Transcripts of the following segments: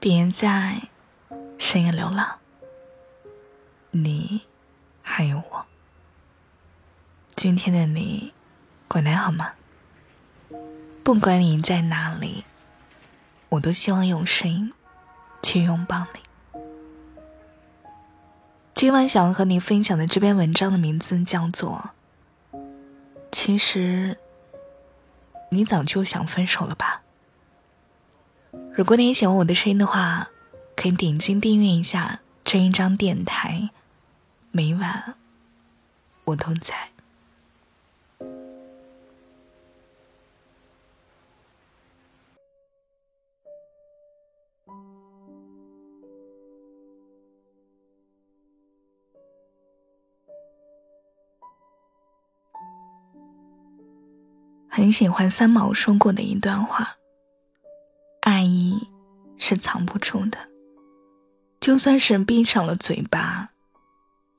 别在深夜流浪，你还有我。今天的你过得好吗？不管你在哪里，我都希望用声音去拥抱你。今晚想要和你分享的这篇文章的名字叫做《其实你早就想分手了吧》。如果你也喜欢我的声音的话，可以点击订阅一下这一张电台，每晚我都在。喜欢三毛说过的一段话。爱意是藏不住的，就算是闭上了嘴巴，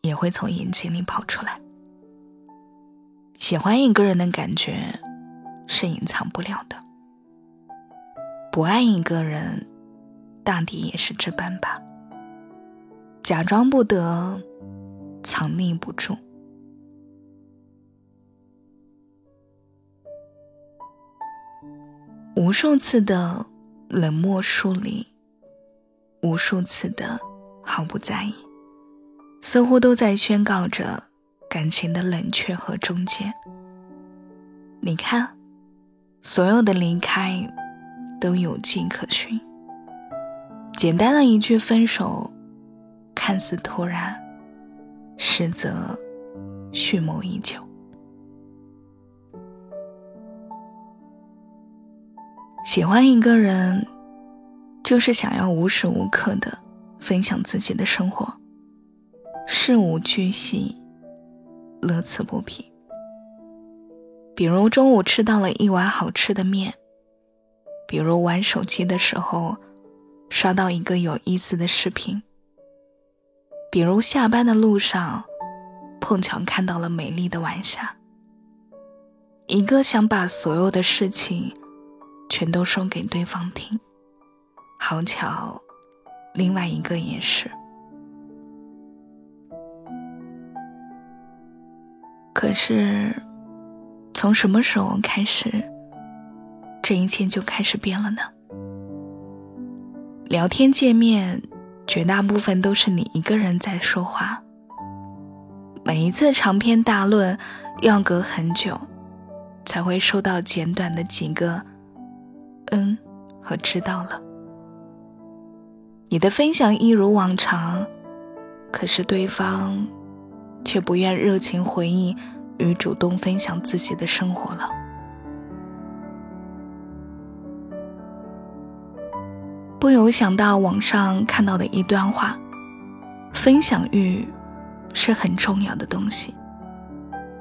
也会从眼睛里跑出来。喜欢一个人的感觉是隐藏不了的，不爱一个人，大抵也是这般吧。假装不得，藏匿不住，无数次的。冷漠疏离，无数次的毫不在意，似乎都在宣告着感情的冷却和终结。你看，所有的离开都有迹可循。简单的一句分手，看似突然，实则蓄谋已久。喜欢一个人，就是想要无时无刻的分享自己的生活，事无巨细，乐此不疲。比如中午吃到了一碗好吃的面，比如玩手机的时候刷到一个有意思的视频，比如下班的路上碰巧看到了美丽的晚霞。一个想把所有的事情。全都说给对方听，好巧，另外一个也是。可是，从什么时候开始，这一切就开始变了呢？聊天界面，绝大部分都是你一个人在说话。每一次长篇大论，要隔很久，才会收到简短的几个。嗯，和知道了。你的分享一如往常，可是对方却不愿热情回应与主动分享自己的生活了。不由想到网上看到的一段话：分享欲是很重要的东西。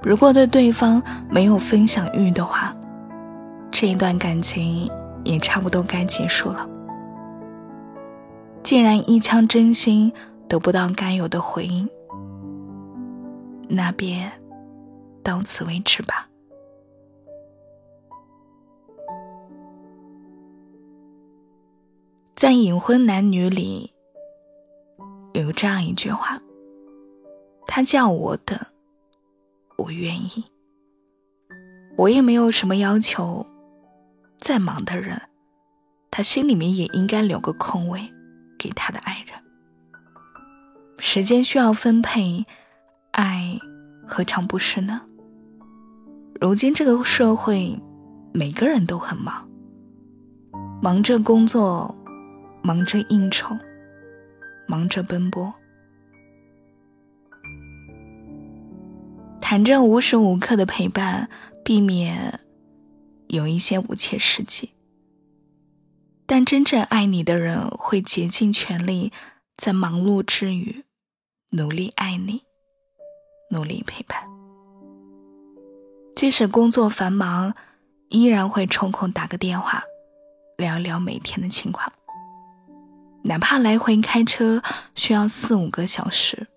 如果对对方没有分享欲的话，这一段感情。也差不多该结束了。既然一腔真心得不到该有的回应，那便到此为止吧。在《隐婚男女》里，有这样一句话：“他叫我等，我愿意。我也没有什么要求。”再忙的人，他心里面也应该留个空位给他的爱人。时间需要分配，爱何尝不是呢？如今这个社会，每个人都很忙，忙着工作，忙着应酬，忙着奔波，谈着无时无刻的陪伴，避免。有一些无切实际，但真正爱你的人会竭尽全力，在忙碌之余，努力爱你，努力陪伴。即使工作繁忙，依然会抽空打个电话，聊聊每天的情况。哪怕来回开车需要四五个小时，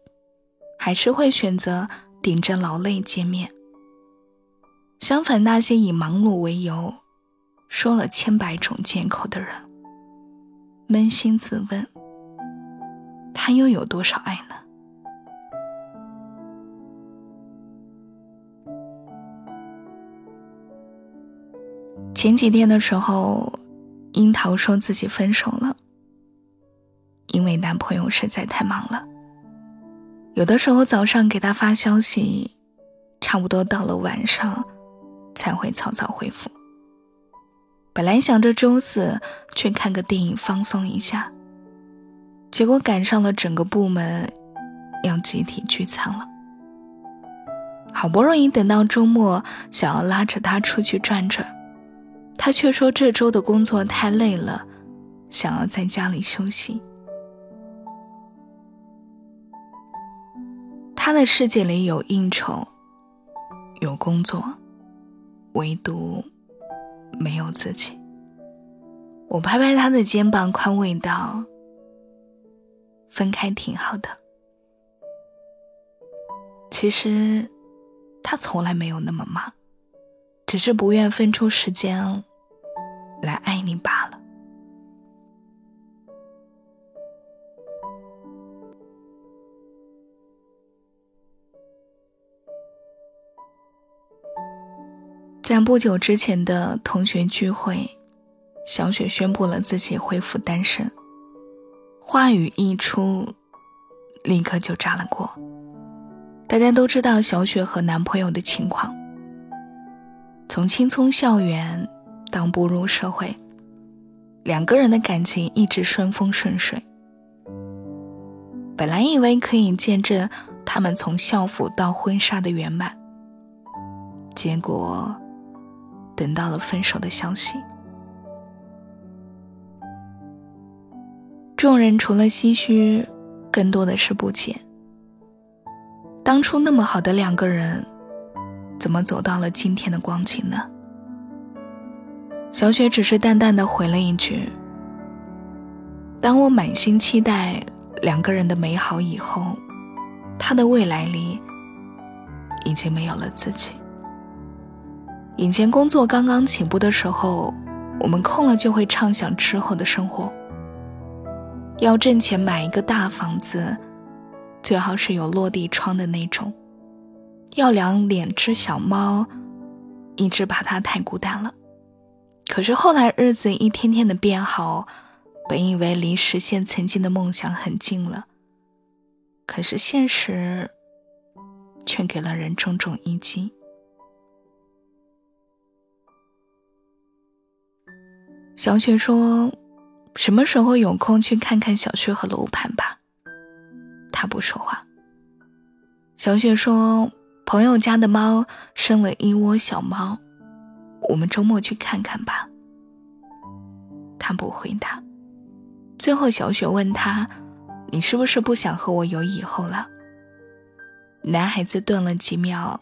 还是会选择顶着劳累见面。相反，那些以忙碌为由，说了千百种借口的人，扪心自问，他又有多少爱呢？前几天的时候，樱桃说自己分手了，因为男朋友实在太忙了。有的时候早上给他发消息，差不多到了晚上才会草草回复。本来想着周四去看个电影放松一下，结果赶上了整个部门要集体聚餐了。好不容易等到周末，想要拉着他出去转转。他却说这周的工作太累了，想要在家里休息。他的世界里有应酬，有工作，唯独没有自己。我拍拍他的肩膀，宽慰道：“分开挺好的。”其实，他从来没有那么忙。只是不愿分出时间来爱你吧。在不久之前的同学聚会，小雪宣布了自己恢复单身，话语一出，立刻就炸了锅。大家都知道小雪和男朋友的情况。从青葱校园到步入社会，两个人的感情一直顺风顺水。本来以为可以见证他们从校服到婚纱的圆满，结果等到了分手的消息。众人除了唏嘘，更多的是不解。当初那么好的两个人。怎么走到了今天的光景呢？小雪只是淡淡的回了一句：“当我满心期待两个人的美好以后，他的未来里已经没有了自己。以前工作刚刚起步的时候，我们空了就会畅想之后的生活，要挣钱买一个大房子，最好是有落地窗的那种。”要养两只小猫，一直怕它太孤单了。可是后来日子一天天的变好，本以为离实现曾经的梦想很近了，可是现实却给了人重重一击。小雪说：“什么时候有空去看看小区和楼盘吧？”他不说话。小雪说。朋友家的猫生了一窝小猫，我们周末去看看吧。他不回答。最后，小雪问他：“你是不是不想和我有以后了？”男孩子顿了几秒，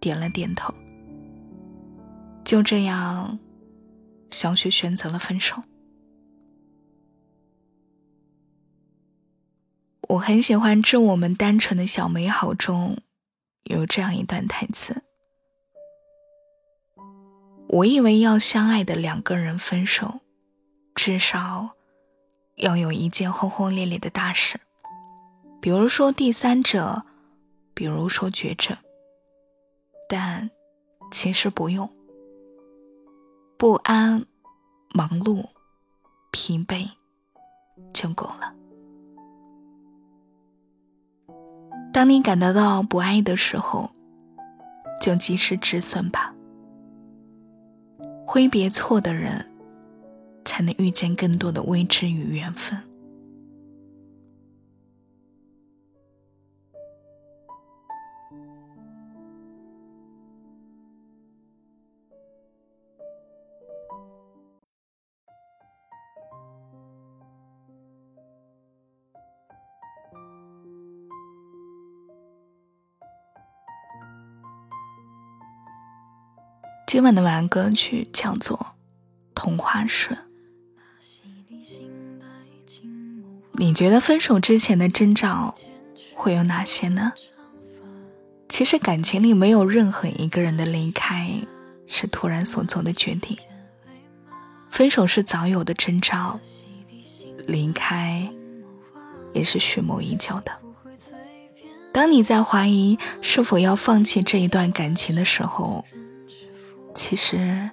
点了点头。就这样，小雪选择了分手。我很喜欢《致我们单纯的小美好》中。有这样一段台词：“我以为要相爱的两个人分手，至少要有一件轰轰烈烈的大事，比如说第三者，比如说绝症。但其实不用，不安、忙碌、疲惫就够了。”当你感得到不爱的时候，就及时止损吧。挥别错的人，才能遇见更多的未知与缘分。今晚的晚安歌曲叫做《童话顺》。你觉得分手之前的征兆会有哪些呢？其实感情里没有任何一个人的离开是突然所做的决定，分手是早有的征兆，离开也是蓄谋已久的。当你在怀疑是否要放弃这一段感情的时候，其实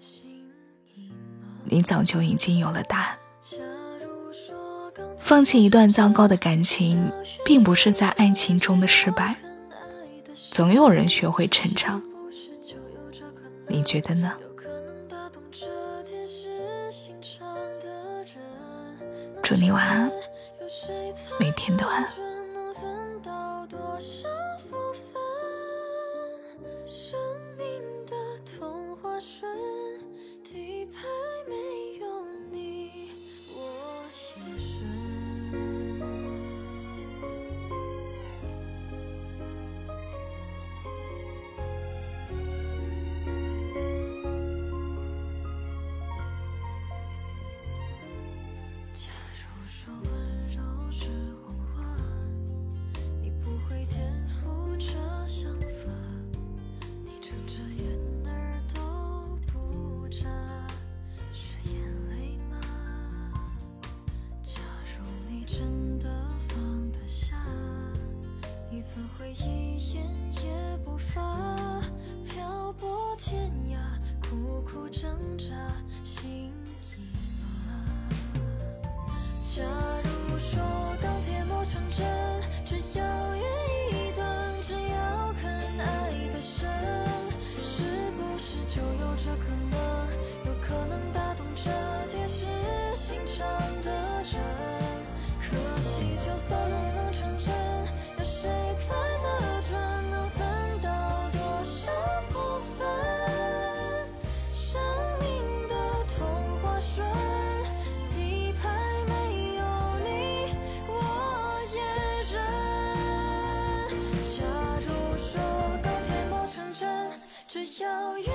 你早就已经有了答案。放弃一段糟糕的感情，并不是在爱情中的失败。总有人学会成长，你觉得呢？祝你晚安，每天都安。怎么有可能打动这铁石心肠的人？可惜就算梦能成真，有谁猜得准？能分到多少？不分生命的童话，顺底牌没有你，我也认。假如说钢铁磨成针，只要愿。